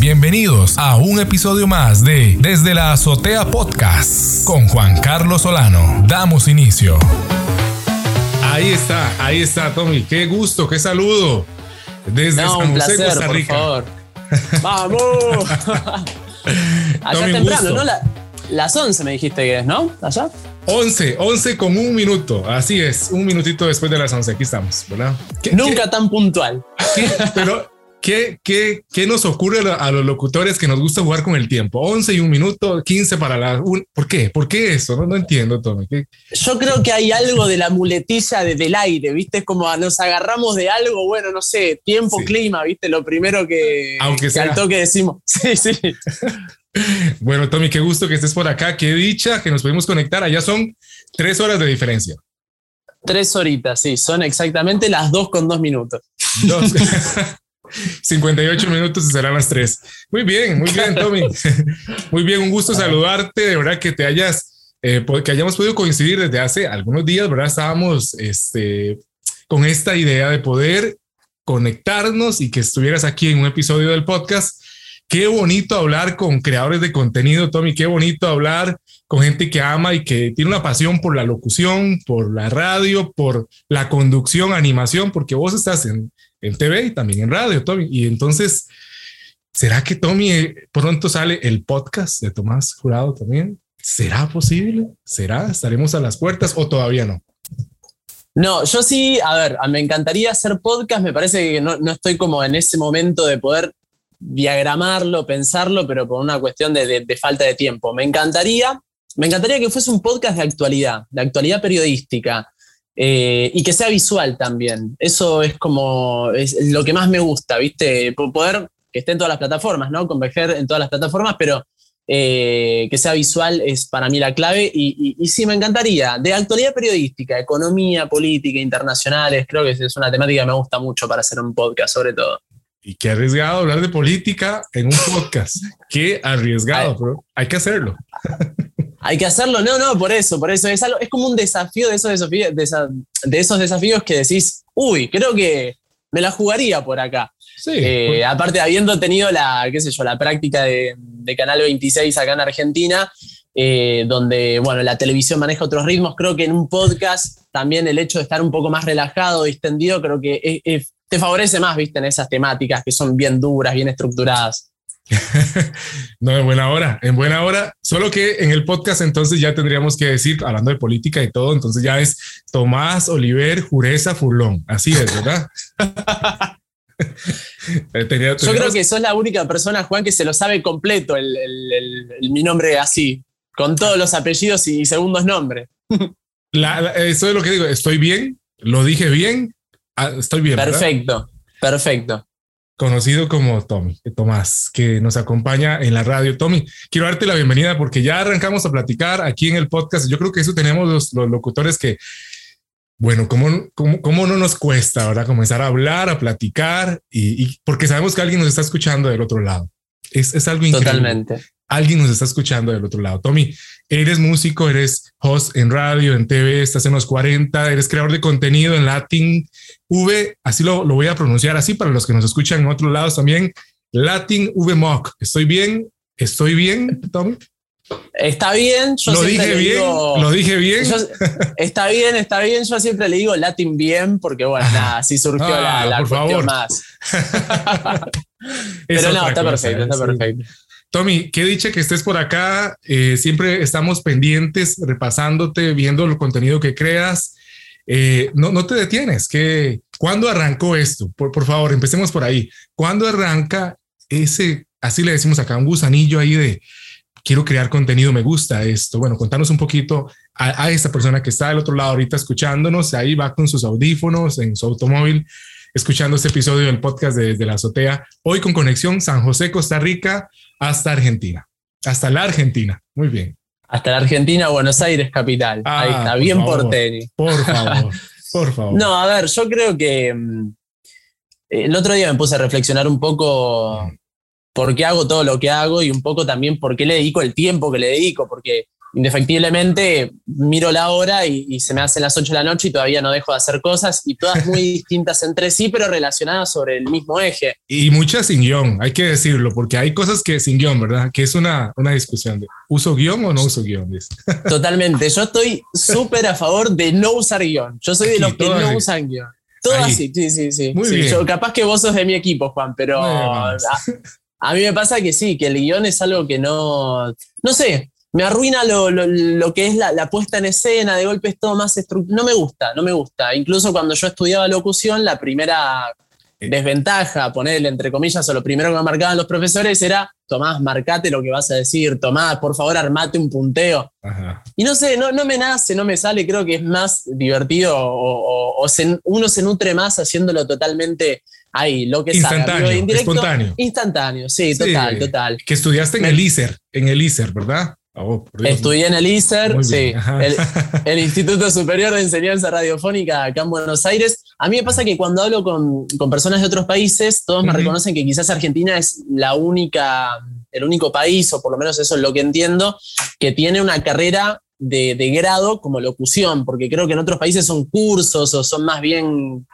Bienvenidos a un episodio más de Desde la Azotea Podcast con Juan Carlos Solano. Damos inicio. Ahí está, ahí está, Tommy. Qué gusto, qué saludo. Desde No, San un José, placer, Costa por Rica. favor. ¡Vamos! Allá Tommy, temprano, gusto. ¿no? La- las 11 me dijiste que es, ¿no? ¿Allá? 11, 11 con un minuto. Así es, un minutito después de las 11. Aquí estamos, ¿verdad? ¿Qué- Nunca tan puntual. pero, ¿qué, qué, qué nos ocurre a lo- a los locutores que nos gusta jugar con el tiempo? 11 y un minuto, 15 para la... un- ¿Por qué? ¿Por qué eso? No, no entiendo, Tommy. ¿Qué- Yo creo que hay algo de la muletilla de- del aire, ¿viste? Es como nos agarramos de algo, bueno, no sé, tiempo, Sí. clima, ¿viste? Lo primero que, Aunque que sea. al toque decimos. Sí, sí. Bueno, Tommy, qué gusto que estés por acá. Qué dicha que nos pudimos conectar. Allá son tres horas de diferencia. Tres horitas, sí. Son exactamente las dos con dos minutos. Dos. 58 minutos y serán las 3. Muy bien, muy bien, Tommy. Muy bien, un gusto saludarte. De verdad que te hayas, eh, que hayamos podido coincidir desde hace algunos días, ¿verdad? Estábamos este, con esta idea de poder conectarnos y que estuvieras aquí en un episodio del podcast. Qué bonito hablar con creadores de contenido, Tommy. Qué bonito hablar con gente que ama y que tiene una pasión por la locución, por la radio, por la conducción, animación, porque vos estás en, en TV y también en radio, Tommy. Y entonces, ¿será que Tommy eh, pronto sale el podcast de Tomás Jurado también? ¿Será posible? ¿Será? ¿Estaremos a las puertas o todavía no? No, yo sí, a ver, me encantaría hacer podcast, me parece que no, no estoy como en ese momento de poder diagramarlo, pensarlo, pero por una cuestión de, de- de falta de tiempo. Me encantaría, me encantaría que fuese un podcast de actualidad, de actualidad periodística, eh, y que sea visual también. Eso es como es lo que más me gusta, ¿viste? Po- Poder que esté en todas las plataformas, ¿no? Converger en todas las plataformas, pero eh, que sea visual es para mí la clave. Y, y- y sí, me encantaría. De actualidad periodística, economía, política, internacionales, creo que es una temática que me gusta mucho para hacer un podcast, sobre todo. Y qué arriesgado hablar de política en un podcast. Qué arriesgado, Ay. pero hay que hacerlo. Hay que hacerlo, no, no, por eso, por eso. Es, algo, es como un desafío de esos desafíos, de, esa- de esos desafíos que decís, uy, creo que me la jugaría por acá. Sí. Eh, aparte, habiendo tenido la, qué sé yo, la práctica de, de Canal 26 acá en Argentina, eh, donde, bueno, la televisión maneja otros ritmos, creo que en un podcast también el hecho de estar un poco más relajado, distendido, creo que es- es- te favorece más, viste, en esas temáticas que son bien duras, bien estructuradas. no, en buena hora, en buena hora. Solo que en el podcast entonces ya tendríamos que decir, hablando de política y todo, entonces ya es Tomás Oliver Jureza Furlón. Así es, ¿verdad? Eh, tenía- Yo creo que sos la única persona, Juan, que se lo sabe completo el, el- el- el- mi nombre así, con todos los apellidos y segundos nombres. La- la- eso es lo que digo. Estoy bien, lo dije bien, ah, estoy bien. ¿verdad? Perfecto, perfecto. Conocido como Tommy, Tomás, que nos acompaña en la radio. Tommy, quiero darte la bienvenida porque ya arrancamos a platicar aquí en el podcast. Yo creo que eso tenemos los, locutores que, bueno, ¿cómo, cómo, cómo no nos cuesta ahora comenzar a hablar, a platicar? Y, porque sabemos que alguien nos está escuchando del otro lado. Es, es algo. Totalmente. Alguien nos está escuchando del otro lado. Tommy, eres músico, eres host en radio, en TV, estás en los 40, eres creador de contenido en Latin V, así lo, lo voy a pronunciar así para los que nos escuchan en otros lados también. Latin V Mock. ¿Estoy bien? ¿Estoy bien, Tommy? Está bien, yo lo dije bien, digo- lo dije bien. yo- está bien, está bien. Yo siempre le digo Latin bien, porque bueno, nada, así surgió Ah, la, la por cuestión favor. más. Pero no, está cosa, perfecto, está sí. perfecto. Tommy, qué dicha que estés por acá. Eh, siempre estamos pendientes, repasándote, viendo el contenido que creas. Eh, no, no te detienes. Que, ¿Cuándo arrancó esto? Por, por favor, empecemos por ahí. ¿Cuándo arranca ese, así le decimos acá, un gusanillo ahí de quiero crear contenido, me gusta esto? Bueno, contanos un poquito a, a esta persona que está del otro lado ahorita escuchándonos. Ahí va con sus audífonos en su automóvil, escuchando este episodio del podcast de, de la azotea. Hoy con conexión San José, Costa Rica hasta Argentina, hasta la Argentina. Muy bien. Hasta la Argentina, Buenos Aires, capital. Ah, Ahí está, por bien favor. porteño. Por favor, por favor. No, a ver, yo creo que mm, el otro día me puse a reflexionar un poco por qué hago todo lo que hago y un poco también por qué le dedico el tiempo que le dedico, porque indefectiblemente miro la hora y, se me hacen las 8 de la noche y todavía no dejo de hacer cosas y todas muy distintas entre sí, pero relacionadas sobre el mismo eje. Y muchas sin guion, hay que decirlo, porque hay cosas que sin guion, ¿verdad? Que es una, una discusión de uso guion o no uso guion. Totalmente, yo estoy súper a favor de no usar guion. Yo soy de los que no usan guion. Todo así, sí, sí, sí. Muy Bien. Yo, capaz que vos sos de mi equipo, Juan, pero a, a, mí me pasa que sí, que el guion es algo que no, no sé, me arruina lo, que es la, puesta en escena, de golpe es todo más estructurado. No me gusta, no me gusta. Incluso cuando yo estudiaba locución, la primera desventaja, ponerle entre comillas, o lo primero que me marcaban los profesores era, Tomás, marcate lo que vas a decir, Tomás, por favor, armate un punteo. Y no sé, no, no me nace, no me sale, creo que es más divertido o, uno se nutre más haciéndolo totalmente ahí, lo que instantáneo, espontáneo. Instantáneo, sí, total, total. Que estudiaste en el ISER, en el ISER, ¿verdad? Oh, Estudié en el ISER, sí, el, Instituto Superior de Enseñanza Radiofónica acá en Buenos Aires. A mí me pasa que cuando hablo con, personas de otros países, todos me reconocen que quizás Argentina es la única, el único país, o por lo menos eso es lo que entiendo, que tiene una carrera de, grado como locución, porque creo que en otros países son cursos o son más bien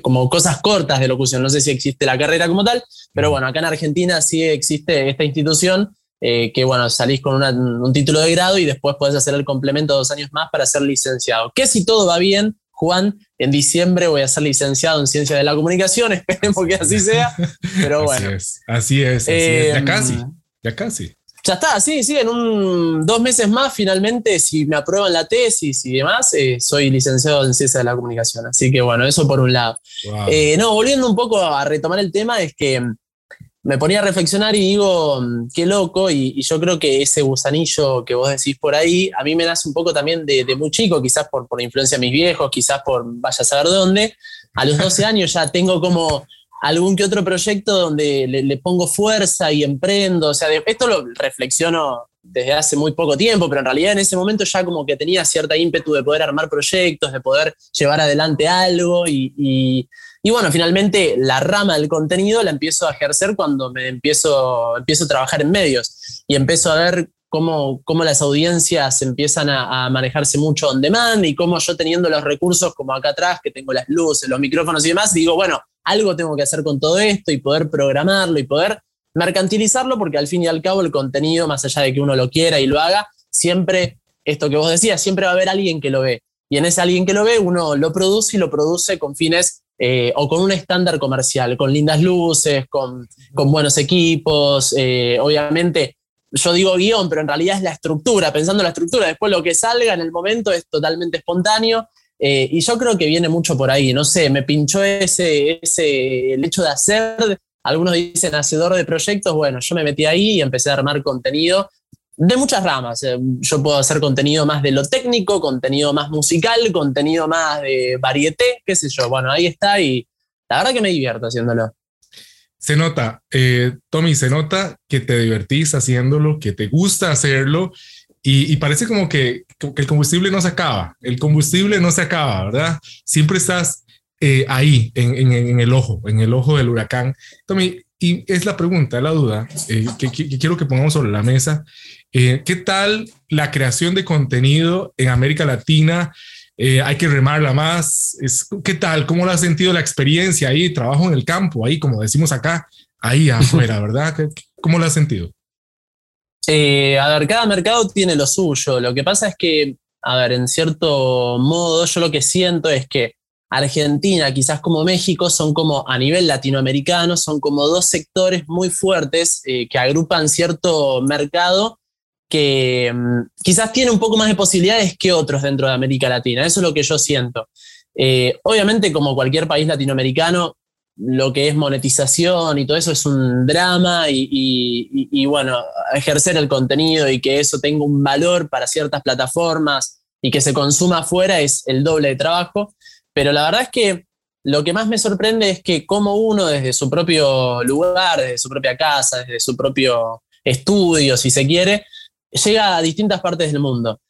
como cosas cortas de locución. No sé si existe la carrera como tal, pero bueno, acá en Argentina sí existe esta institución eh, que bueno, salís con un título de grado y después podés hacer el complemento dos años más para ser licenciado. Que si todo va bien, Juan, en diciembre voy a ser licenciado en Ciencia de la Comunicación, esperemos que así sea, pero bueno. Así es, así es, ya em, casi, ya casi. Ya está, sí, sí, en un, dos meses más finalmente, si me aprueban la tesis y demás, eh, soy licenciado en Ciencia de la Comunicación. Así que bueno, eso por un lado. Eh, no, volviendo un poco a retomar el tema, es que me ponía a reflexionar y digo, mm, qué loco, y, yo creo que ese gusanillo que vos decís por ahí, a mí me nace un poco también de, muy chico, quizás por, por influencia de mis viejos, quizás por vaya a saber dónde. A los 12 años ya tengo como algún que otro proyecto donde le, pongo fuerza y emprendo. O sea, esto lo reflexiono desde hace muy poco tiempo, pero en realidad en ese momento ya como que tenía cierta ímpetu de poder armar proyectos, de poder llevar adelante algo y bueno, finalmente la rama del contenido la empiezo a ejercer cuando me empiezo, empiezo a trabajar en medios y empiezo a ver cómo, cómo las audiencias empiezan a, manejarse mucho on demand y cómo yo teniendo los recursos como acá atrás, que tengo las luces, los micrófonos y demás, digo, bueno, algo tengo que hacer con todo esto y poder programarlo y poder mercantilizarlo porque al fin y al cabo el contenido, más allá de que uno lo quiera y lo haga, siempre, esto que vos decías, siempre va a haber alguien que lo ve. Y en ese alguien que lo ve, uno lo produce y lo produce con fines eh, o con un estándar comercial, con lindas luces, con, buenos equipos, eh, obviamente. Yo digo guion, pero en realidad es la estructura, pensando en la estructura. Después lo que salga en el momento es totalmente espontáneo. Eh, y yo creo que viene mucho por ahí, no sé, me pinchó ese, ese, el hecho de hacer, algunos dicen hacedor de proyectos, bueno, yo me metí ahí y empecé a armar contenido de muchas ramas. Eh, yo puedo hacer contenido más de lo técnico, contenido más musical, contenido más de varieté, qué sé yo. Bueno, ahí está y la verdad que me divierto haciéndolo. Se nota, eh, Tommy, se nota que te divertís haciéndolo, que te gusta hacerlo y, parece como que, el combustible no se acaba, el combustible no se acaba, ¿verdad? Siempre estás eh, ahí, en, el ojo, en el ojo del huracán. Tommy, y es la pregunta, la duda que, quiero que pongamos sobre la mesa. Eh, ¿Qué tal la creación de contenido en América Latina? Eh, hay que remarla más. Es, ¿Qué tal? ¿Cómo lo has sentido la experiencia ahí? Trabajo en el campo, ahí, como decimos acá, ahí afuera, ¿verdad? ¿Cómo lo has sentido? Eh, a ver, cada mercado tiene lo suyo. Lo que pasa es que, a ver, en cierto modo, yo lo que siento es que Argentina, quizás como México, son como a nivel latinoamericano, son como dos sectores muy fuertes que agrupan cierto mercado que mm, quizás tiene un poco más de posibilidades que otros dentro de América Latina. Eso es lo que yo siento. Eh, obviamente, como cualquier país latinoamericano, lo que es monetización y todo eso es un drama y, bueno, ejercer el contenido y que eso tenga un valor para ciertas plataformas y que se consuma afuera es el doble de trabajo. Pero la verdad es que lo que más me sorprende es que como uno desde su propio lugar, desde su propia casa, desde su propio estudio, si se quiere, llega a distintas partes del mundo.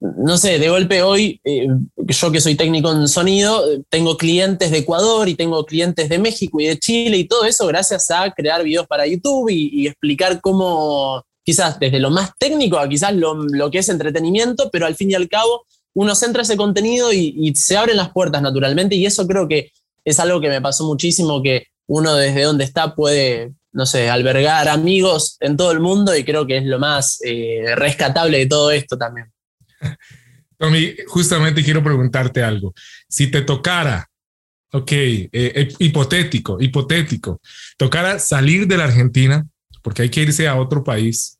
No sé, de golpe hoy, eh, yo que soy técnico en sonido, tengo clientes de Ecuador y tengo clientes de México y de Chile y todo eso gracias a crear videos para YouTube y, explicar cómo, quizás desde lo más técnico a quizás lo, que es entretenimiento, pero al fin y al cabo uno centra ese contenido y, se abren las puertas naturalmente y eso creo que es algo que me pasó muchísimo, que uno desde donde está puede, no sé, albergar amigos en todo el mundo y creo que es lo más eh, rescatable de todo esto también. Tommy, justamente quiero preguntarte algo. Si te tocara, ok, eh, eh, hipotético, hipotético, tocara salir de la Argentina, porque hay que irse a otro país.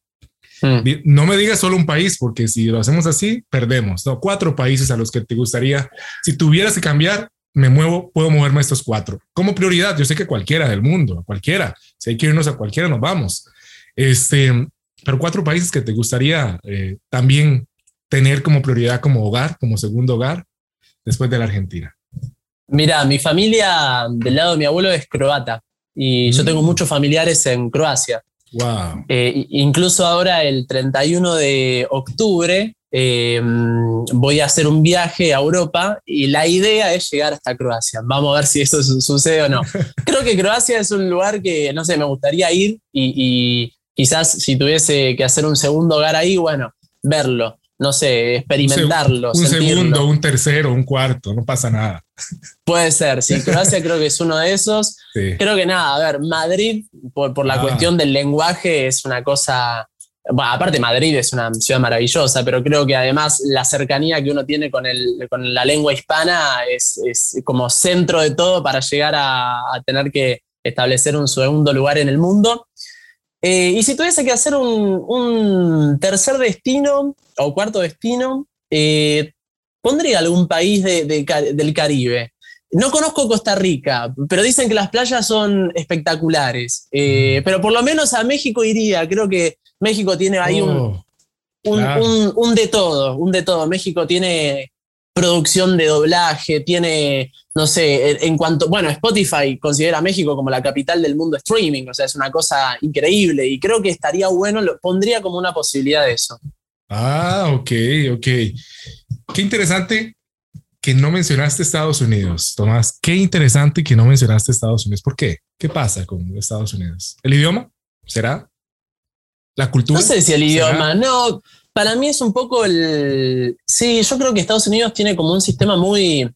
Hmm. No me digas solo un país, porque si lo hacemos así, perdemos. No, cuatro países a los que te gustaría, si tuvieras que cambiar, me muevo, puedo moverme a estos cuatro. Como prioridad, yo sé que cualquiera del mundo, cualquiera, si hay que irnos a cualquiera, nos vamos. Este, pero cuatro países que te gustaría eh, también tener como prioridad como hogar, como segundo hogar, después de la Argentina. Mira, mi familia del lado de mi abuelo es croata y yo tengo mm. muchos familiares en Croacia. Wow. Eh, incluso ahora el 31 de octubre Em, voy a hacer un viaje a Europa y la idea es llegar hasta Croacia. Vamos a ver si eso sucede o no. Creo que Croacia es un lugar que, no sé, me gustaría ir y, quizás si tuviese que hacer un segundo hogar ahí, bueno, verlo, no sé, experimentarlo. Un, segundo, un tercero, un cuarto, no pasa nada. Puede ser, sí, Croacia creo que es uno de esos. Creo que nada, a ver, Madrid, por, la ah. cuestión del lenguaje, es una cosa aparte Madrid es una ciudad maravillosa, pero creo que además la cercanía que uno tiene con, la lengua hispana es, como centro de todo para llegar a, tener que establecer un segundo lugar en el mundo. Eh, y si tuviese que hacer un, tercer destino o cuarto destino, eh, pondría algún país del Caribe. No conozco Costa Rica, pero dicen que las playas son espectaculares. Eh, pero por lo menos a México iría. Creo que México tiene ahí un, oh, un, de todo, un de todo. México tiene producción de doblaje, tiene, no sé, en cuanto, bueno, Spotify considera a México como la capital del mundo streaming, o sea, es una cosa increíble y creo que estaría bueno, lo pondría como una posibilidad de eso. Ah, ok, ok. Qué interesante que no mencionaste Estados Unidos, Tomás. Qué interesante que no mencionaste Estados Unidos. ¿Por qué? ¿Qué pasa con Estados Unidos? ¿El idioma? ¿Será? ¿La cultura? No sé si el idioma, no. Para mí es un poco el. Sí, yo creo que Estados Unidos tiene como un sistema muy.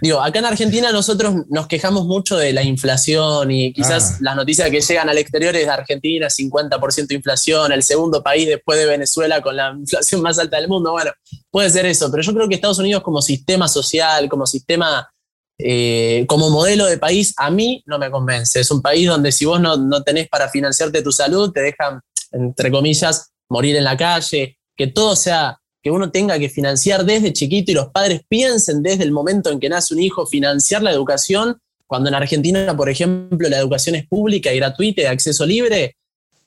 Digo, acá en Argentina nosotros nos quejamos mucho de la inflación y quizás ah. las noticias que llegan al exterior es de Argentina, 50% de inflación, el segundo país después de Venezuela con la inflación más alta del mundo. Bueno, puede ser eso, pero yo creo que Estados Unidos como sistema social, como sistema, eh, como modelo de país, a mí no me convence. Es un país donde si vos no, no tenés para financiarte tu salud, te dejan entre comillas, morir en la calle, que todo sea, que uno tenga que financiar desde chiquito y los padres piensen desde el momento en que nace un hijo financiar la educación, cuando en Argentina, por ejemplo, la educación es pública y gratuita y de acceso libre,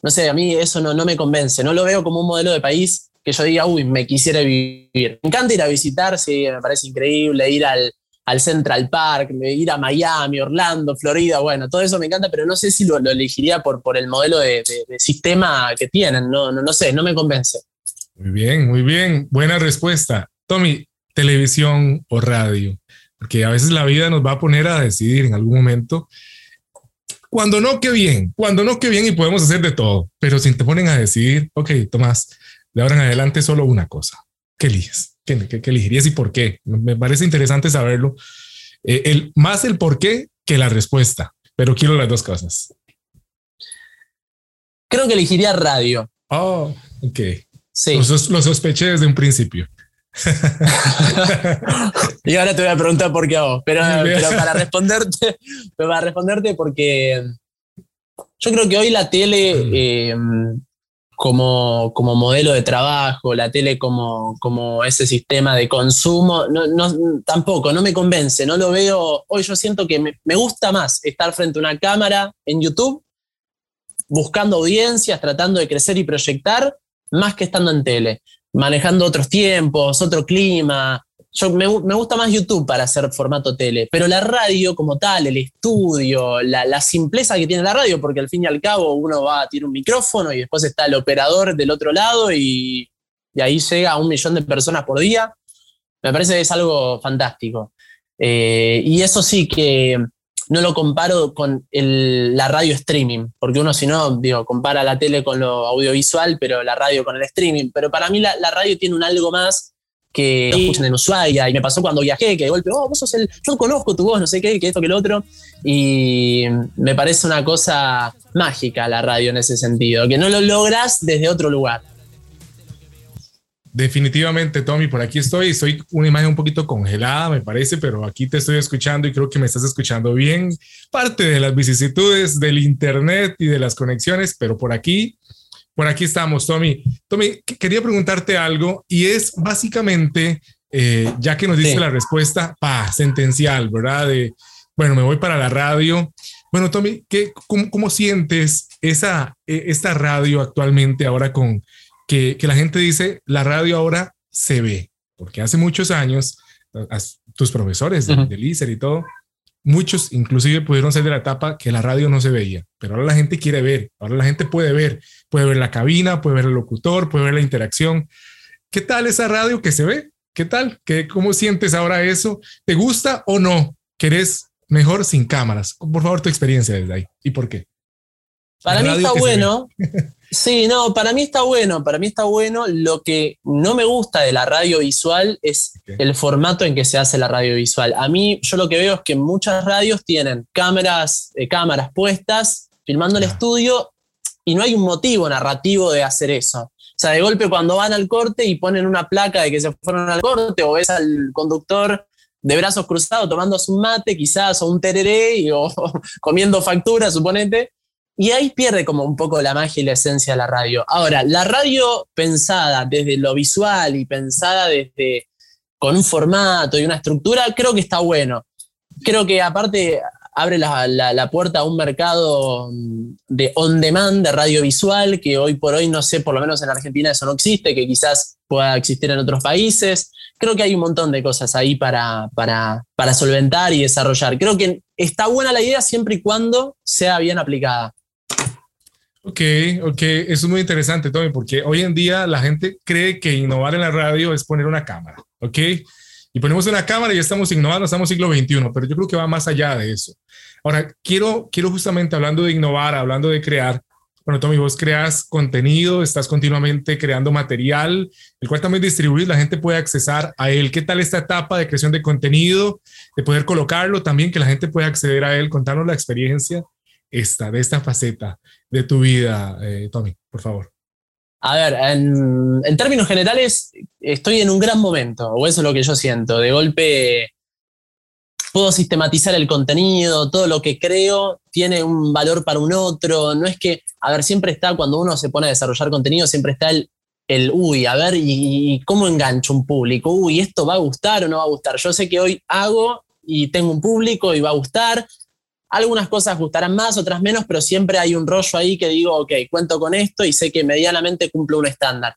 no sé, a mí eso no, no me convence, no lo veo como un modelo de país que yo diga, uy, me quisiera vivir. Me encanta ir a visitar, sí, me parece increíble, ir al, al Central Park, ir a Miami, Orlando, Florida, bueno, todo eso me encanta, pero no sé si lo, elegiría por, el modelo de, sistema que tienen, no, no, no sé, no me convence. Muy bien, muy bien, buena respuesta. Tommy, televisión o radio, porque a veces la vida nos va a poner a decidir en algún momento. Cuando no, qué bien, cuando no, qué bien y podemos hacer de todo, pero si te ponen a decidir, ok, Tomás, de ahora en adelante solo una cosa, ¿qué eliges? ¿Qué, elegirías y por qué? Me parece interesante saberlo. Eh, el, más el por qué que la respuesta, pero quiero las dos cosas. Creo que elegiría radio. Oh, ok. Sí. Lo, sospeché desde un principio. y ahora te voy a preguntar por qué a vos, pero, para responderte, para responderte porque yo creo que hoy la tele mm. eh, como, como modelo de trabajo, la tele como, como ese sistema de consumo, no, no, tampoco, no me convence, no lo veo. Hoy yo siento que me, me, gusta más estar frente a una cámara en YouTube, buscando audiencias, tratando de crecer y proyectar, más que estando en tele, manejando otros tiempos, otro clima, yo me, gusta más YouTube para hacer formato tele, pero la radio como tal, el estudio, la, simpleza que tiene la radio, porque al fin y al cabo uno va a tirar un micrófono y después está el operador del otro lado y, ahí llega a un millón de personas por día, me parece que es algo fantástico. Eh, y eso sí que no lo comparo con la radio streaming, porque uno si no, digo, compara la tele con lo audiovisual, pero la radio con el streaming. Pero para mí la, radio tiene un algo más que escuchan en Ushuaia, y me pasó cuando viajé, que de golpe, oh, vos sos el, yo conozco tu voz, no sé qué, que esto, que lo otro, y me parece una cosa mágica la radio en ese sentido, que no lo logras desde otro lugar. Definitivamente, Tommy, por aquí estoy. Soy una imagen un poquito congelada, me parece, pero aquí te estoy escuchando y creo que me estás escuchando bien. Parte de las vicisitudes del Internet y de las conexiones, pero por aquí, por aquí estamos, Tommy. Tommy, quería preguntarte algo y es básicamente, eh, ya que nos dice la respuesta, pa, sentencial, ¿verdad? De, bueno, me voy para la radio. Bueno, Tommy, ¿qué, cómo, sientes esa, e, esta radio actualmente ahora con que, la gente dice, la radio ahora se ve, porque hace muchos años, tus profesores de, uh y todo, muchos inclusive pudieron ser de la etapa que la radio no se veía, pero ahora la gente quiere ver, ahora la gente puede ver, puede ver la cabina, puede ver el locutor, puede ver la interacción. ¿Qué tal esa radio que se ve? ¿Qué tal? ¿Qué, ¿Cómo sientes ahora eso? ¿Te gusta o no? ¿Querés mejor sin cámaras? Por favor, tu experiencia desde ahí. ¿Y por qué? Para mí está bueno. Sí, no, para mí está bueno, para mí está bueno. Lo que no me gusta de la radio visual es el formato en que se hace la radio visual. A mí, yo lo que veo es que muchas radios tienen cámaras, eh, cámaras puestas, filmando el estudio, y no hay un motivo narrativo de hacer eso. O sea, de golpe cuando van al corte y ponen una placa de que se fueron al corte, o ves al conductor de brazos cruzados tomando un mate, quizás, o un tereré, o comiendo factura, suponete, y ahí pierde como un poco la magia y la esencia de la radio. Ahora, la radio pensada desde lo visual y pensada desde con un formato y una estructura, creo que está bueno. Creo que aparte abre la, puerta a un mercado de on demand, de radio visual, que hoy por hoy no sé, por lo menos en Argentina eso no existe, que quizás pueda existir en otros países. Creo que hay un montón de cosas ahí para, para, para solventar y desarrollar. Creo que está buena la idea siempre y cuando sea bien aplicada. Ok, ok, eso es muy interesante, Tommy, porque hoy en día la gente cree que innovar en la radio es poner una cámara, ok, y ponemos una cámara y estamos innovando, estamos siglo XXI, pero yo creo que va más allá de eso. Ahora, quiero, quiero justamente hablando de innovar, hablando de crear, bueno, Tommy, vos creas contenido, estás continuamente creando material, el cual también distribuís, la gente puede accesar a él. ¿Qué tal esta etapa de creación de contenido, de poder colocarlo también, que la gente pueda acceder a él? Contarnos la experiencia esta, de esta faceta de tu vida, eh, Tommy, por favor? A ver, en, términos generales, estoy en un gran momento, o eso es lo que yo siento. De golpe puedo sistematizar el contenido, todo lo que creo tiene un valor para un otro. No es que, a ver, siempre está, cuando uno se pone a desarrollar contenido, siempre está el, el uy, a ver, y, y, cómo engancho un público? Uy, ¿esto va a gustar o no va a gustar? Yo sé que hoy hago y tengo un público y va a gustar, algunas cosas gustarán más, otras menos, pero siempre hay un rollo ahí que digo, ok, cuento con esto y sé que medianamente cumplo un estándar.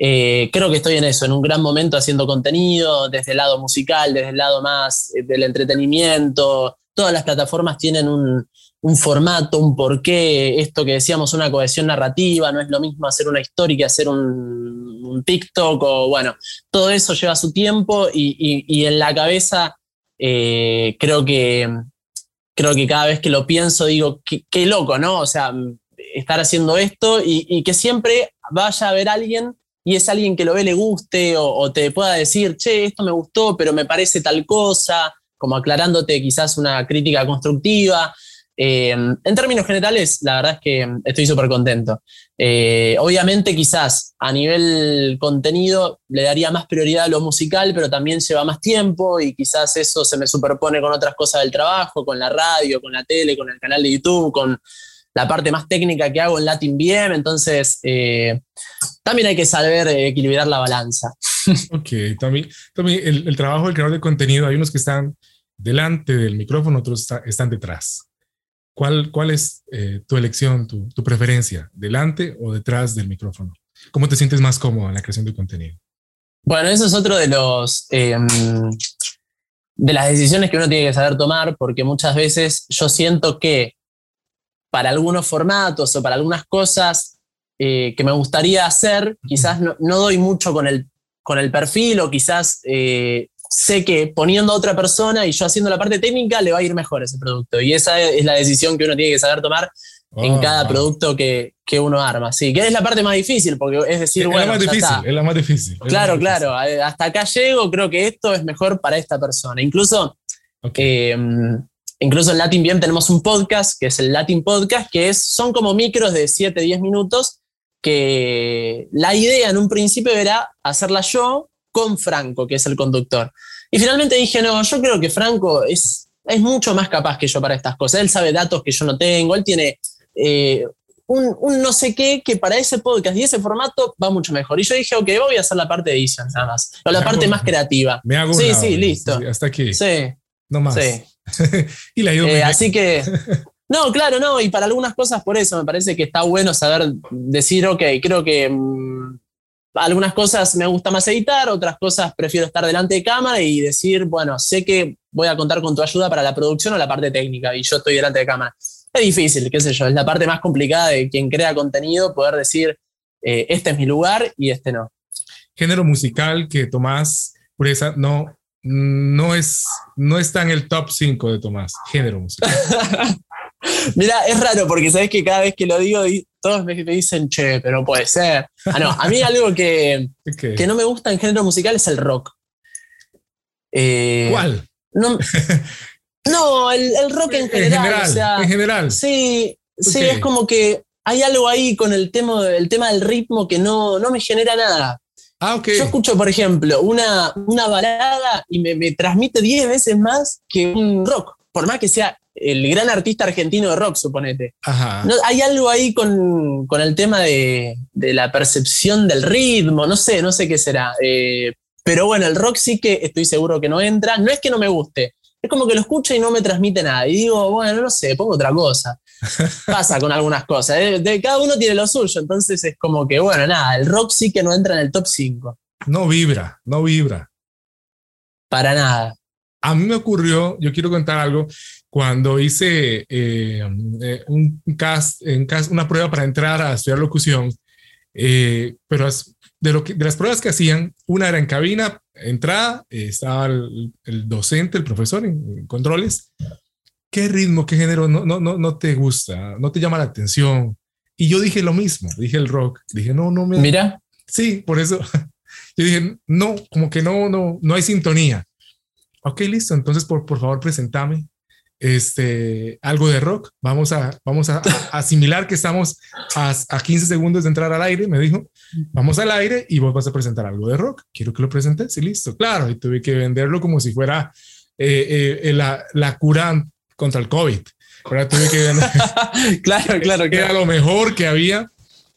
Eh, creo que estoy en eso, en un gran momento haciendo contenido, desde el lado musical, desde el lado más eh, del entretenimiento. Todas las plataformas tienen un, formato, un porqué, esto que decíamos, una cohesión narrativa, no es lo mismo hacer una historia que hacer un, TikTok, o bueno, todo eso lleva su tiempo y, en la cabeza eh, creo que creo que cada vez que lo pienso digo, qué, loco, ¿no? O sea, estar haciendo esto y, que siempre vaya a a alguien y es alguien que lo ve, le guste o, te pueda decir, che, esto me gustó, pero me parece tal cosa, como aclarándote quizás una crítica constructiva. Eh, en términos generales, la verdad es que estoy súper contento. Eh, obviamente quizás a nivel contenido le daría más prioridad a lo musical, pero también lleva más tiempo y quizás eso se me superpone con otras cosas del trabajo, con la radio, con la tele, con el canal de YouTube, con la parte más técnica que hago en Latin BM, entonces eh, también hay que saber equilibrar la balanza. Ok, también, el, trabajo del creador de contenido, hay unos que están delante del micrófono, otros están detrás. ¿Cuál, cuál es eh, tu elección, tu, tu, preferencia, delante o detrás del micrófono? ¿Cómo te sientes más cómodo en la creación de contenido? Bueno, eso es otro de los em, de las decisiones que uno tiene que saber tomar, porque muchas veces yo siento que para algunos formatos o para algunas cosas eh, que me gustaría hacer, quizás no, no, doy mucho con el, con el perfil o quizás eh, sé que poniendo a otra persona y yo haciendo la parte técnica le va a ir mejor ese producto. Y esa es la decisión que uno tiene que saber tomar en Oh, cada producto que, que uno arma. Sí, que es la parte más difícil, porque es decir, es bueno, la más difícil, está. es la más difícil. Claro, más difícil. claro. Hasta acá llego, creo que esto es mejor para esta persona. Incluso, Ok. eh, incluso en Latin Bien tenemos un podcast, que es el Latin Podcast, que es, son como micros de 7, 10 minutos, que la idea en un principio era hacerla yo con Franco, que es el conductor. Y finalmente dije, no, yo creo que Franco es, es mucho más capaz que yo para estas cosas. Él sabe datos que yo no tengo, él tiene... eh, un, un no sé qué que para ese podcast y ese formato va mucho mejor. Y yo dije, ok, voy a hacer la parte de edición nada más. O la Me parte hago- más creativa. Me hago Sí, una sí, listo. Sí, hasta aquí. Sí, No más. sí. y la Eh, así que, no, claro, no, y para algunas cosas por eso me parece que está bueno saber decir, ok, creo que mm, algunas cosas me gusta más editar, otras cosas prefiero estar delante de cámara y decir, bueno, sé que voy a contar con tu ayuda para la producción o la parte técnica y yo estoy delante de cámara. Es difícil, qué sé yo, es la parte más complicada de quien crea contenido, poder decir, eh, este es mi lugar y este no. género musical que Tomás Pureza no, no, es, no está en el top 5 de Tomás. Género musical. Mira, es raro porque sabes que cada vez que lo digo, di- todos me, me dicen, che, pero no puede ser. Ah, no, a mí algo que, que no me gusta en género musical es el rock. Eh, ¿Cuál? No, no, el, el rock en general. o sea, en general. sí, sí, es como que hay algo ahí con el tema, el tema del ritmo que no, no me genera nada. Ah, ok. Yo escucho, por ejemplo, una, una balada y me, me transmite 10 veces más que un rock, por más que sea el gran artista argentino de rock, suponete. Ajá. No, hay algo ahí con, con el tema de, de la percepción del ritmo, no sé, no sé qué será. Eh, pero bueno, el rock sí que estoy seguro que no entra. No es que no me guste, es como que lo escucho y no me transmite nada. Y digo, bueno, no sé, pongo otra cosa. Pasa con algunas cosas. de- cada uno tiene lo suyo, entonces es como que, bueno, nada, el rock sí que no entra en el top 5. No vibra, no vibra. Para nada. A mí me ocurrió, yo quiero contar algo, cuando hice eh, eh, un cast, en cast- una prueba para entrar a estudiar locución, eh, pero de, lo que, de las pruebas que hacían, una era en cabina, entrada, eh, estaba el, el docente, el profesor en, en controles. ¿Qué ritmo, qué género no, no, no, no te gusta, no te llama la atención? Y yo dije lo mismo, dije el rock, dije no, no me, Mira, Sí, por eso yo dije, no, como que no, no, no hay sintonía. Ok, listo, entonces por, por favor presentame este, algo de rock. Vamos a, vamos a, a asimilar que estamos a, a 15 segundos de entrar al aire, me dijo. Vamos al aire y vos vas a presentar algo de rock. Quiero que lo presentes y listo. Claro, y tuve que venderlo como si fuera eh, eh, la, la cura contra el COVID. Ahora tuve que vender claro, claro, era claro. lo mejor que había.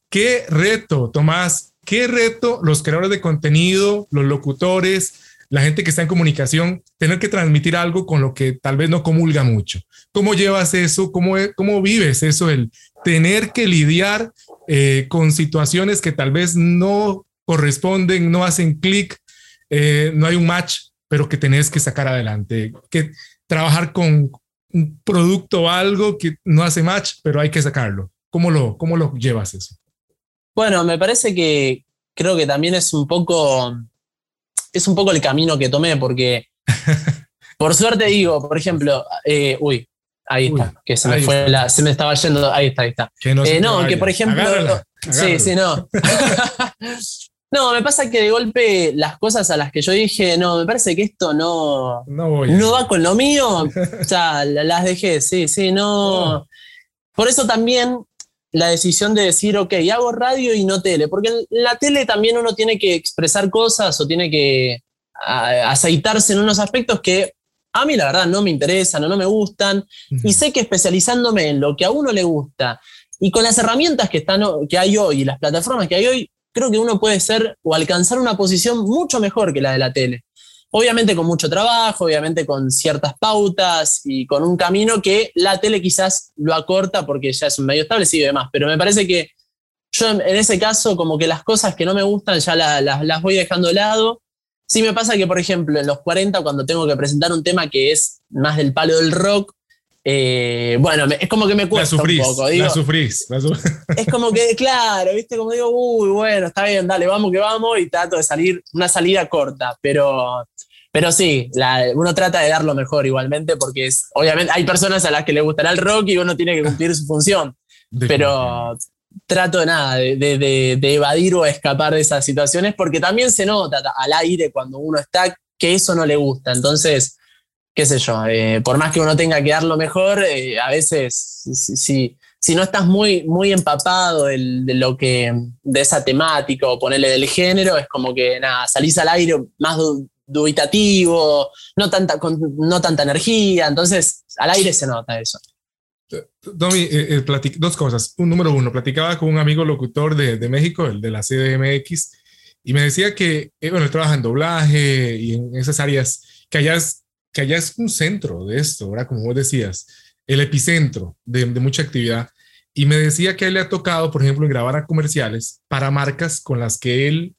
Qué reto, Tomás, qué reto los creadores de contenido, los locutores, la gente que está en comunicación, tener que transmitir algo con lo que tal vez no comulga mucho. ¿Cómo llevas eso? ¿Cómo, cómo vives eso? El tener que lidiar eh, con situaciones que tal vez no corresponden, no hacen clic, eh, no hay un match, pero que tenés que sacar adelante. Que trabajar con un producto o algo que no hace match, pero hay que sacarlo. ¿Cómo lo, cómo lo llevas eso? Bueno, me parece que creo que también es un poco, es un poco el camino que tomé, porque por suerte digo, por ejemplo, eh, uy, ahí Uy, está, que se me fue está. la, se me estaba yendo, ahí está, ahí está. Que no, se Eh, no, que por ejemplo, Agárrala, sí, agárrala. sí, no. no, me pasa que de golpe las cosas a las que yo dije, no, me parece que esto no, No voy. no va con lo mío, o sea, la- las dejé, sí, sí, no. Oh. Por eso también la decisión de decir, ok, hago radio y no tele, porque en la tele también uno tiene que expresar cosas o tiene que a- aceitarse en unos aspectos que a mí la verdad no me interesan o no me gustan, y sé que especializándome en lo que a uno le gusta y con las herramientas que, están, que hay hoy y las plataformas que hay hoy, creo que uno puede ser o alcanzar una posición mucho mejor que la de la tele. Obviamente con mucho trabajo, obviamente con ciertas pautas y con un camino que la tele quizás lo acorta porque ya es un medio establecido y demás, pero me parece que yo en ese caso como que las cosas que no me gustan ya la- las- las voy dejando de lado. Sí me pasa que, por ejemplo, en los 40, cuando tengo que presentar un tema que es más del palo del rock, eh, bueno, me- es como que me La cuesta un sufrís, poco. Digo, la sufrís. la es como que, claro, viste, como digo, uy, bueno, está bien, dale, vamos que vamos, y trato de salir una salida corta, pero, pero sí, uno trata de dar lo mejor igualmente porque es, obviamente hay personas a las que le gustará el rock y uno tiene que cumplir su función. Pero trato de nada, de, evadir o escapar de esas situaciones porque también se nota al aire cuando uno está que eso no le gusta. Entonces, qué sé yo, eh, por más que uno tenga que dar lo mejor, eh, a veces si, si, no estás muy, muy empapado de, lo que, de esa temática o ponerle del género, es como que nada, salís al aire más dubitativo, no tanta, con, no tanta energía, entonces al aire se nota eso. Tommy, eh, dos cosas. Un, número uno, platicaba con un amigo locutor de, de México, el de la CDMX, y me decía que, bueno, él trabaja en doblaje y en esas áreas, que allá es que allá es un centro de esto, ¿verdad? Como vos decías, el epicentro de, mucha actividad. Y me decía que a él le ha tocado, por ejemplo, grabar a comerciales para marcas con las que él,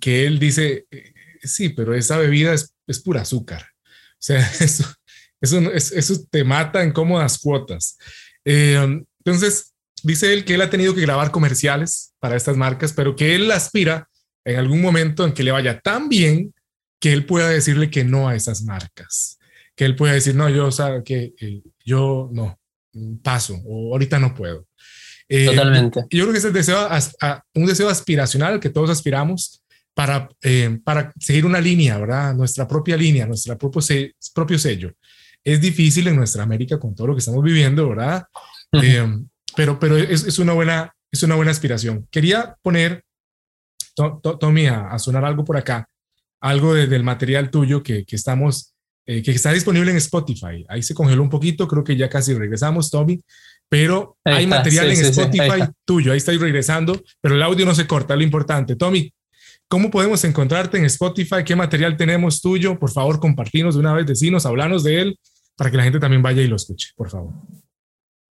que él dice, eh, sí, pero esa bebida es, es pura azúcar. O sea, eso, eso, eso, te mata en cómodas cuotas. Eh, entonces, dice él que él ha tenido que grabar comerciales para estas marcas, pero que él aspira en algún momento en que le vaya tan bien que él pueda decirle que no a esas marcas, que él pueda decir, no, yo, o que eh, yo no, paso, o ahorita no puedo. Eh, Totalmente. Yo creo que es el deseo, un deseo aspiracional que todos aspiramos para, eh, para seguir una línea, ¿verdad? Nuestra propia línea, nuestro propio, propio sello. Es difícil en nuestra América con todo lo que estamos viviendo, ¿verdad? pero pero es, es, una buena, es una buena aspiración. Quería poner, Tommy, a sonar algo por acá algo del material tuyo que, que estamos, eh, que está disponible en Spotify. Ahí se congeló un poquito, creo que ya casi regresamos, Tommy, pero hay material en Spotify tuyo, ahí estáis regresando, pero el audio no se corta, lo importante. Tommy, ¿cómo podemos encontrarte en Spotify? ¿Qué material tenemos tuyo? Por favor, compartinos de una vez, decinos, hablanos de él, para que la gente también vaya y lo escuche, por favor.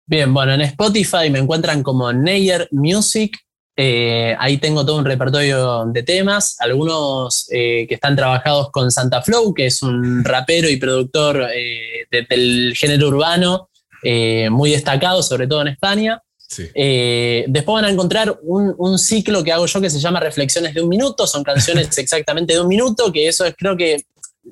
Bien, bueno, en Spotify me encuentran como Neyer Music eh, ahí tengo todo un repertorio de temas, algunos eh, que están trabajados con Santa Flow, que es un rapero y productor eh, del género urbano muy destacado, sobre todo en España. después van a encontrar un, ciclo que hago yo que se llama Reflexiones de un minuto, son canciones exactamente de un minuto, que eso es creo que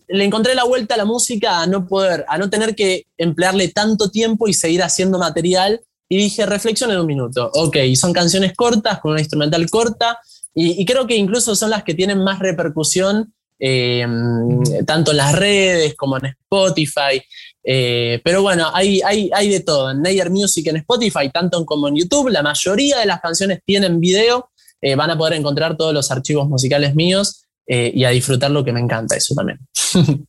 le encontré la vuelta a la música a no poder, a no tener que emplearle tanto tiempo y seguir haciendo material y dije, reflexione de un minuto. Ok, son canciones cortas, con una instrumental corta, y, creo que incluso son las que tienen más repercusión, eh, tanto en las redes como en Spotify. Eh, pero bueno, hay, hay, hay, de todo. En Nayer Music en Spotify, tanto como en YouTube, la mayoría de las canciones tienen video. Eh, van a poder encontrar todos los archivos musicales míos y a disfrutar lo que me encanta, eso también.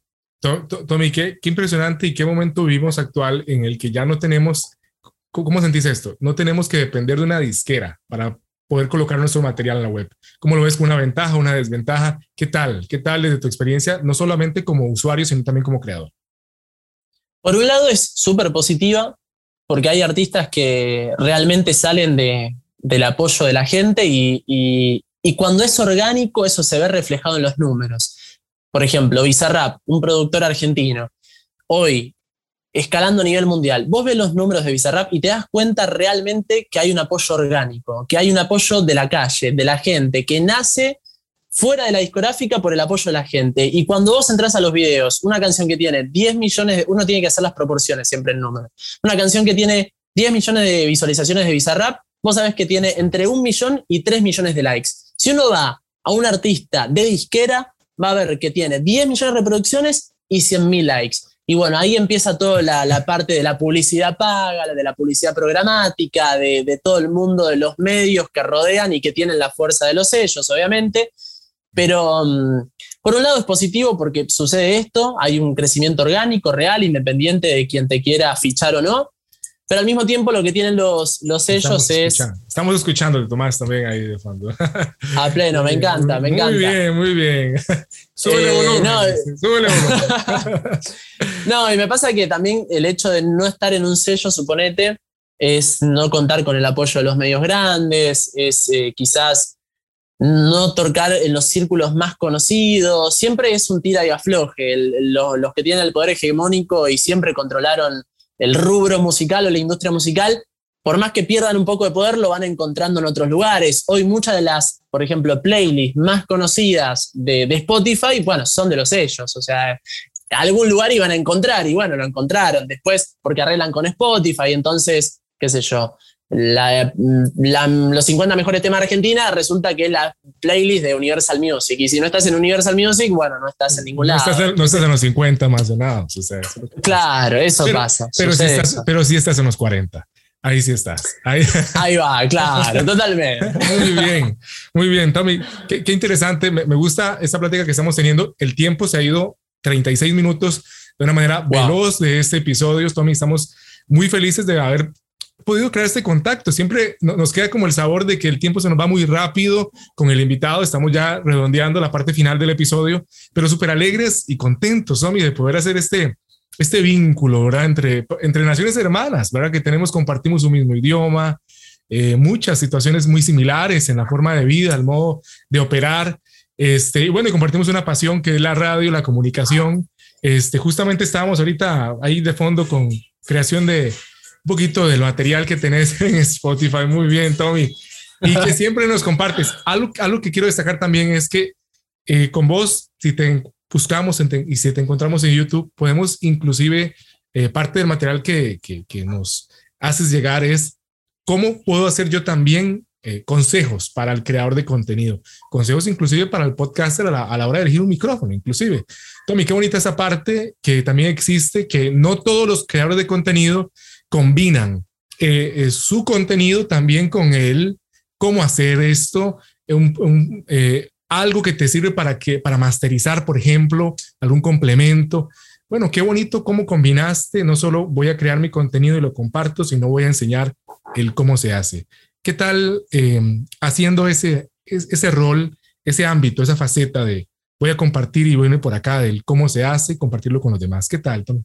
Tommy, qué, qué impresionante y qué momento vivimos actual en el que ya no tenemos ¿Cómo sentís esto? No tenemos que depender de una disquera para poder colocar nuestro material en la web. ¿Cómo lo ves una ventaja, una desventaja? ¿Qué tal? ¿Qué tal desde tu experiencia, no solamente como usuario, sino también como creador? Por un lado es súper positiva, porque hay artistas que realmente salen de, del apoyo de la gente y, y, y, cuando es orgánico eso se ve reflejado en los números. Por ejemplo, Bizarrap, un productor argentino, hoy escalando a nivel mundial. Vos ves los números de Bizarrap y te das cuenta realmente que hay un apoyo orgánico, que hay un apoyo de la calle, de la gente, que nace fuera de la discográfica por el apoyo de la gente. Y cuando vos entras a los videos, una canción que tiene 10 millones, uno tiene que hacer las proporciones siempre en números. Una canción que tiene 10 millones de visualizaciones de Bizarrap, vos sabés que tiene entre un millón y 3 millones de likes. Si uno va a un artista de disquera, va a ver que tiene 10 millones de reproducciones y 100 mil likes. Y bueno, ahí empieza toda la, parte de la publicidad paga, de la publicidad programática, de, todo el mundo de los medios que rodean y que tienen la fuerza de los sellos, obviamente. Pero mm, por un lado es positivo porque sucede esto, hay un crecimiento orgánico, real, independiente de quien te quiera fichar o no. Pero al mismo tiempo lo que tienen los, los sellos es... Estamos escuchando Tomás también ahí de fondo. A pleno, me encanta, me encanta. Muy bien, muy bien. Súbele eh, no, súbele no, y me pasa que también el hecho de no estar en un sello, suponete, es no contar con el apoyo de los medios grandes, es eh, quizás no tocar en los círculos más conocidos, siempre es un tira y afloje. los que tienen el poder hegemónico y siempre controlaron el rubro musical o la industria musical por más que pierdan un poco de poder, lo van encontrando en otros lugares. Hoy muchas de las, por ejemplo, playlists más conocidas de, de Spotify, bueno, son de los sellos. O sea, algún lugar iban a encontrar y bueno, lo encontraron. Después, porque arreglan con Spotify, entonces, qué sé yo, los 50 mejores temas de Argentina resulta que es la playlist de Universal Music. Y si no estás en Universal Music, bueno, no estás en ningún lado. no estás en los 50 más o nada. claro, eso pasa. Pero sí, estás, pero sí estás en los 40. Ahí sí estás. Ahí, Ahí va, claro, totalmente. Muy bien, muy bien, Tommy. Qué, qué interesante. Me, me, gusta esta plática que estamos teniendo. El tiempo se ha ido 36 minutos de una manera veloz de este episodio. Tommy, estamos muy felices de haber podido crear este contacto. Siempre nos queda como el sabor de que el tiempo se nos va muy rápido con el invitado. Estamos ya redondeando la parte final del episodio, pero súper alegres y contentos, Tommy, de poder hacer este, este vínculo, ¿verdad? Entre, entre naciones hermanas, ¿verdad? Que tenemos, compartimos un mismo idioma, eh, muchas situaciones muy similares en la forma de vida, el modo de operar. Este, y bueno, y compartimos una pasión que es la radio, la comunicación. Este, justamente estábamos ahorita ahí de fondo con creación de un poquito del material que tenés en Spotify. Muy bien, Tommy. Y que siempre nos compartes. Algo, algo que quiero destacar también es que eh, con vos, si te buscamos y si te encontramos en YouTube, podemos inclusive, eh, parte del material que, que, que, nos haces llegar es cómo puedo hacer yo también eh, consejos para el creador de contenido, consejos inclusive para el podcaster a la, a la, hora de elegir un micrófono, inclusive. Tommy, qué bonita esa parte que también existe, que no todos los creadores de contenido combinan eh, eh, su contenido también con el cómo hacer esto, eh, algo que te sirve para, que, para masterizar, por ejemplo, algún complemento. Bueno, qué bonito cómo combinaste, no solo voy a crear mi contenido y lo comparto, sino voy a enseñar el cómo se hace. ¿Qué tal eh, haciendo ese, ese rol, ese ámbito, esa faceta de voy a compartir y voy por acá del cómo se hace, compartirlo con los demás? ¿Qué tal, Tom?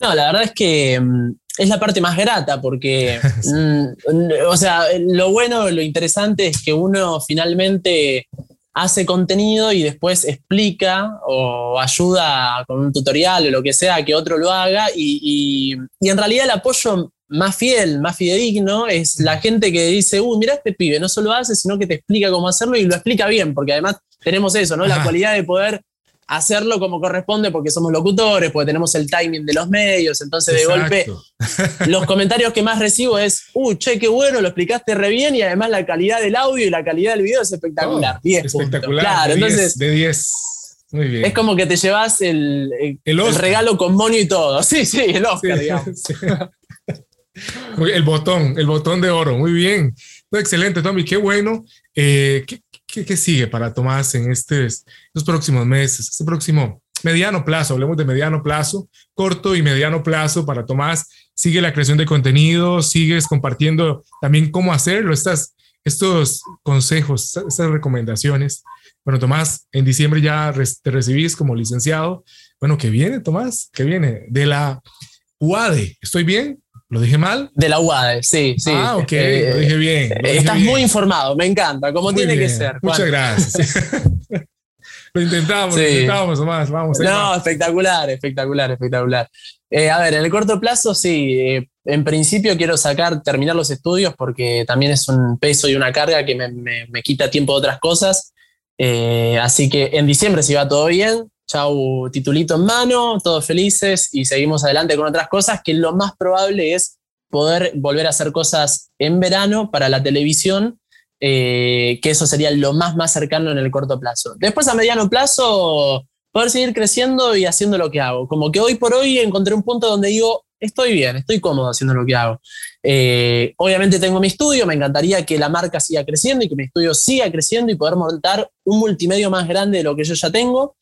No, la verdad es que mm, es la parte más grata porque, mm, o sea, lo bueno, lo interesante es que uno finalmente hace contenido y después explica o ayuda con un tutorial o lo que sea que otro lo haga y, y, y en realidad el apoyo más fiel, más fidedigno, es la gente que dice, uy, mira este pibe, no solo hace, sino que te explica cómo hacerlo y lo explica bien, porque además tenemos eso, ¿no? La cualidad de poder hacerlo como corresponde porque somos locutores, porque tenemos el timing de los medios, entonces de golpe los comentarios que más recibo es, uh, che, qué bueno, lo explicaste re bien y además la calidad del audio y la calidad del video es espectacular. 10 oh, espectacular. Claro, de entonces... de 10. Muy bien. Es como que te llevas el, el, el, regalo con monio y todo. Sí, sí, el Oscar, sí, digamos. Sí. El botón, el botón de oro. Muy bien. Excelente, Tommy. Qué bueno. Eh, ¿qué, qué, sigue para Tomás en este, estos próximos meses, este próximo mediano plazo? Hablemos de mediano plazo, corto y mediano plazo para Tomás. Sigue la creación de contenido, sigues compartiendo también cómo hacerlo, estas, estos consejos, estas recomendaciones. Bueno, Tomás, en diciembre ya te recibís como licenciado. Bueno, ¿qué viene, Tomás? ¿Qué viene? De la UADE. ¿Estoy bien? ¿Lo dije mal? De la UADE, sí, sí. Ah, ok, eh, lo dije bien. Lo dije estás bien. muy informado, me encanta, como Muy tiene bien. que ser. Muchas gracias. lo intentamos, Sí. lo intentamos, Tomás. Vamos. No, va. espectacular, espectacular, espectacular. Eh, a ver, en el corto plazo, sí, eh, en principio quiero sacar, terminar los estudios porque también es un peso y una carga que me, me- me quita tiempo de otras cosas. Eh, así que en diciembre, si va todo bien, chau, titulito en mano, todos felices y seguimos adelante con otras cosas, que lo más probable es poder volver a hacer cosas en verano para la televisión, eh, que eso sería lo más, más cercano en el corto plazo. Después a mediano plazo, poder seguir creciendo y haciendo lo que hago. Como que hoy por hoy encontré un punto donde digo, estoy bien, estoy cómodo haciendo lo que hago. Eh, obviamente tengo mi estudio, me encantaría que la marca siga creciendo y que mi estudio siga creciendo y poder montar un multimedio más grande de lo que yo ya tengo,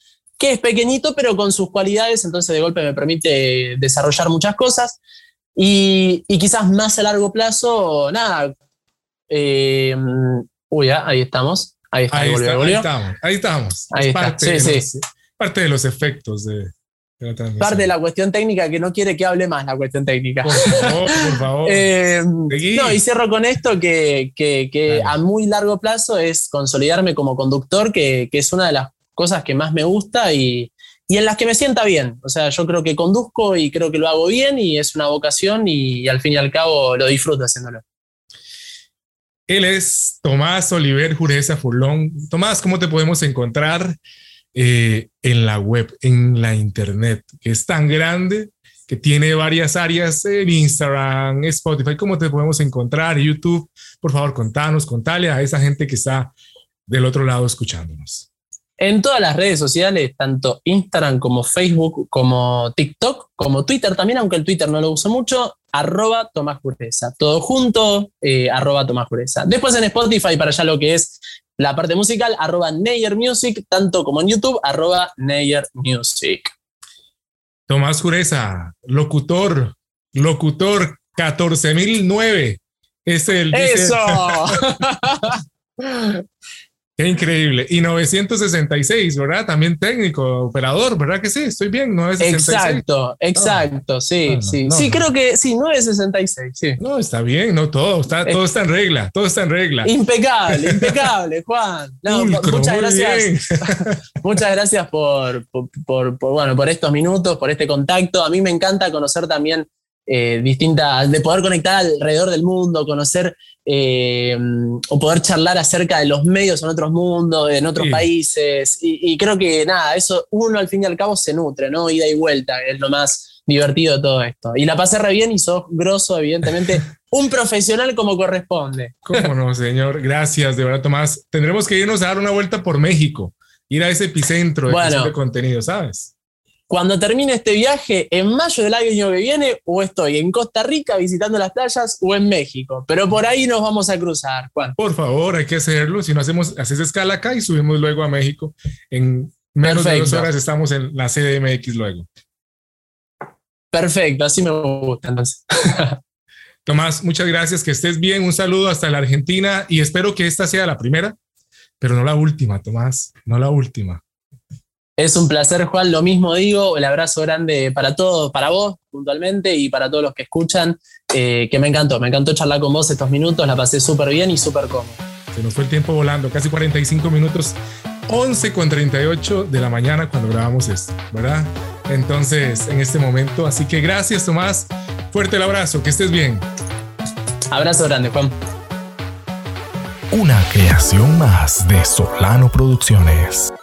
que es pequeñito pero con sus cualidades, entonces de golpe me permite desarrollar muchas cosas. Y, y quizás más a largo plazo, nada. eh, uy, ah, ahí estamos. Ahí está, Ahí, volvió, está, ahí volvió. estamos, ahí estamos. Ahí Es está, Parte, sí, de sí. los, parte de los efectos de. Parte de la cuestión técnica que no quiere que hable más la cuestión técnica. Por favor, por favor. Eh, no, y cierro con esto que, que- que a muy largo plazo es consolidarme como conductor, que, que es una de las cosas que más me gusta y, y en las que me sienta bien. O sea, yo creo que conduzco y creo que lo hago bien y es una vocación y, al fin y al cabo lo disfruto haciéndolo. Él es Tomás Oliver Jureza Furlón. Tomás, ¿cómo te podemos encontrar eh, en la web, en la internet, que es tan grande que tiene varias áreas en Instagram, Spotify, ¿cómo te podemos encontrar? YouTube, por favor, contanos, contale a esa gente que está del otro lado escuchándonos. En todas las redes sociales, tanto Instagram como Facebook, como TikTok, como Twitter también, aunque el Twitter no lo uso mucho, arroba Tomás Jureza. Todo junto, eh, arroba Tomás Jureza. Después en Spotify, para allá lo que es la parte musical, arroba Neyer Music, tanto como en YouTube, arroba Neyer Music. Tomás Jureza, locutor, locutor 14009. Es el. ¡Eso! Qué increíble. Y 966, ¿verdad? También técnico, operador, ¿verdad que sí? Estoy bien, 966. Exacto, exacto, sí, sí. sí, creo que sí, 966, sí. No, está bien, no todo, está, todo está en regla, todo está en regla. Impecable, impecable, Juan. muchas gracias. muchas gracias por, por, bueno, por estos minutos, por este contacto. A mí me encanta conocer también eh, distintas, de poder conectar alrededor del mundo, conocer eh, o poder charlar acerca de los medios en otros mundos, en otros países. Y, creo que nada, eso uno al fin y al cabo se nutre, ¿no? Ida y vuelta, es lo más divertido de todo esto. Y la pasé re bien y sos grosso, evidentemente, un profesional como corresponde. ¿Cómo no, señor? Gracias, de verdad, Tomás. Tendremos que irnos a dar una vuelta por México, ir a ese epicentro de, de contenido, ¿sabes? Cuando termine este viaje, en mayo del año que viene, o estoy en Costa Rica visitando las playas o en México. Pero por ahí nos vamos a cruzar, Juan. Por favor, hay que hacerlo. Si no hacemos, haces escala acá y subimos luego a México. En menos de dos horas estamos en la CDMX luego. Perfecto, así me gusta entonces. Tomás, muchas gracias, que estés bien. Un saludo hasta la Argentina y espero que esta sea la primera, pero no la última, Tomás, no la última. Es un placer, Juan. Lo mismo digo, el abrazo grande para todos, para vos puntualmente y para todos los que escuchan, eh, que me encantó. Me encantó charlar con vos estos minutos, la pasé súper bien y súper cómodo. Se nos fue el tiempo volando, casi 45 minutos, 11 con 38 de la mañana cuando grabamos esto, ¿verdad? Entonces, en este momento, así que gracias, Tomás. Fuerte el abrazo, que estés bien. Abrazo grande, Juan. Una creación más de Solano Producciones.